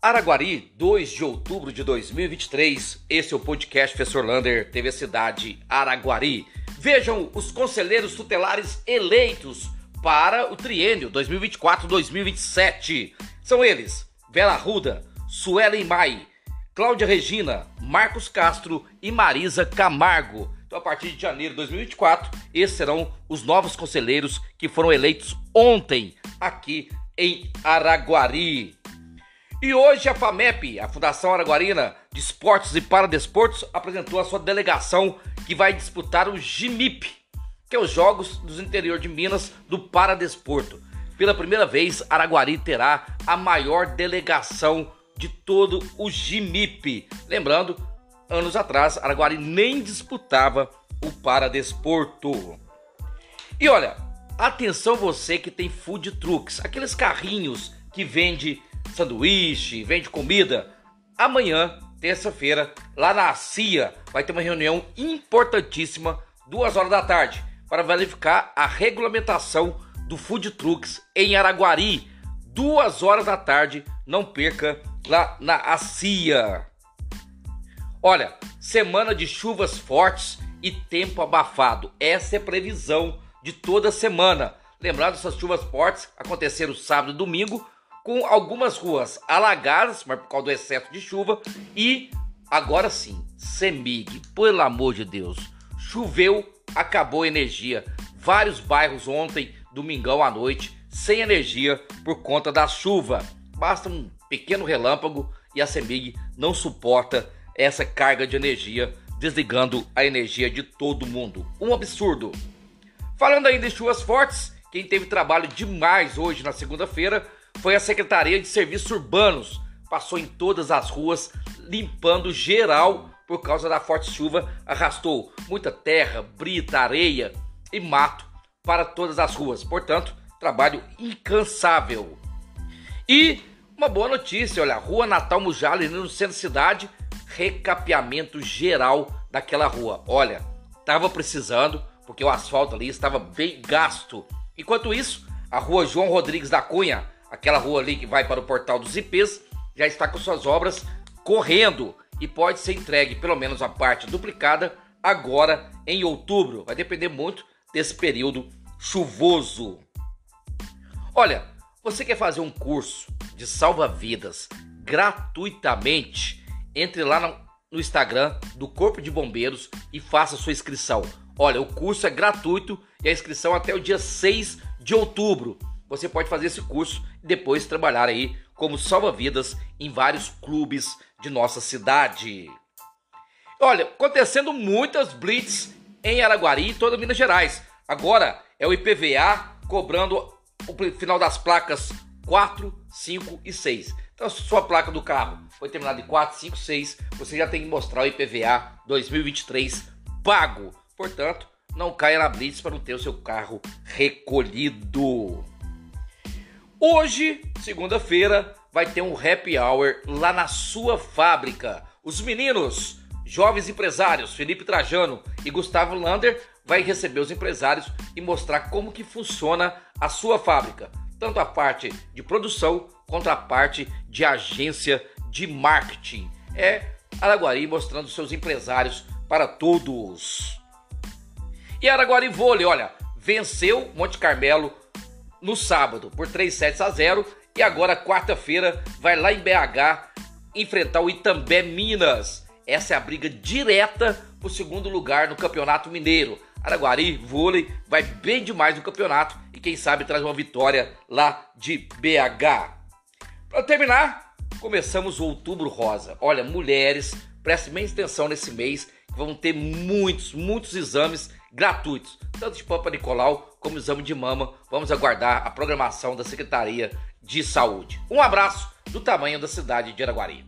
Araguari, 2 de outubro de 2023. Esse é o podcast Professor Lander, TV Cidade Araguari. Vejam os conselheiros tutelares eleitos para o triênio 2024-2027. São eles: Vera Ruda, Suelen Mai, Cláudia Regina, Marcos Castro e Marisa Camargo. Então, a partir de janeiro de 2024, esses serão os novos conselheiros que foram eleitos ontem aqui em Araguari. E hoje a FAMEP, a Fundação Araguarina de Esportes e Paradesportos, apresentou a sua delegação que vai disputar o GIMIP, que é os Jogos dos Interior de Minas do Paradesporto. Pela primeira vez, Araguari terá a maior delegação de todo o GIMIP. Lembrando, anos atrás, Araguari nem disputava o Paradesporto. E olha, atenção você que tem food trucks, aqueles carrinhos que vende sanduíche, vende comida. Amanhã, terça-feira, lá na CIA, vai ter uma reunião importantíssima, duas horas da tarde, para verificar a regulamentação do Food Trucks em Araguari. Duas horas da tarde, não perca lá na CIA. Olha, semana de chuvas fortes e tempo abafado. Essa é a previsão de toda semana. Lembrando, essas chuvas fortes aconteceram sábado e domingo, com algumas ruas alagadas, mas por causa do excesso de chuva. E agora sim, Semig, pelo amor de Deus, choveu, acabou a energia. Vários bairros ontem, domingão à noite, sem energia por conta da chuva. Basta um pequeno relâmpago e a Semig não suporta essa carga de energia, desligando a energia de todo mundo. Um absurdo. Falando ainda em chuvas fortes, quem teve trabalho demais hoje na segunda-feira foi a Secretaria de Serviços Urbanos. Passou em todas as ruas, limpando geral por causa da forte chuva, arrastou muita terra, brita, areia e mato para todas as ruas. Portanto, trabalho incansável. E uma boa notícia, olha, Rua Natal Mujali, no centro da cidade, recapeamento geral daquela rua. Olha, estava precisando, porque o asfalto ali estava bem gasto. Enquanto isso, a Rua João Rodrigues da Cunha, aquela rua ali que vai para o portal dos IPs, já está com suas obras correndo e pode ser entregue pelo menos a parte duplicada agora em outubro. Vai depender muito desse período chuvoso. Olha, você quer fazer um curso de salva-vidas gratuitamente? Entre lá no, Instagram do Corpo de Bombeiros e faça sua inscrição. Olha, o curso é gratuito e a inscrição até o dia 6 de outubro você pode fazer esse curso e depois trabalhar aí como salva-vidas em vários clubes de nossa cidade. Olha, acontecendo muitas blitz em Araguari e toda Minas Gerais. Agora é o IPVA cobrando o final das placas 4, 5 e 6. Então, se sua placa do carro foi terminada em 4, 5, 6, você já tem que mostrar o IPVA 2023 pago. Portanto, não caia na blitz para não ter o seu carro recolhido. Hoje, segunda-feira, vai ter um happy hour lá na sua fábrica. Os meninos, jovens empresários, Felipe Trajano e Gustavo Lander, vai receber os empresários e mostrar como que funciona a sua fábrica, tanto a parte de produção quanto a parte de agência de marketing. É Araguari mostrando seus empresários para todos. E Araguari Vôlei, olha, venceu Monte Carmelo no sábado por 3 sets a 0 e agora quarta-feira vai lá em BH enfrentar o Itambé Minas. Essa é a briga direta para o segundo lugar no Campeonato Mineiro. Araguari Vôlei vai bem demais no campeonato e quem sabe traz uma vitória lá de BH. Para terminar, começamos o Outubro Rosa. Olha, mulheres, prestem bem atenção nesse mês vão ter muitos, muitos exames gratuitos, tanto de Pampa Nicolau como exame de mama. Vamos aguardar a programação da Secretaria de Saúde. Um abraço do tamanho da cidade de Araguari.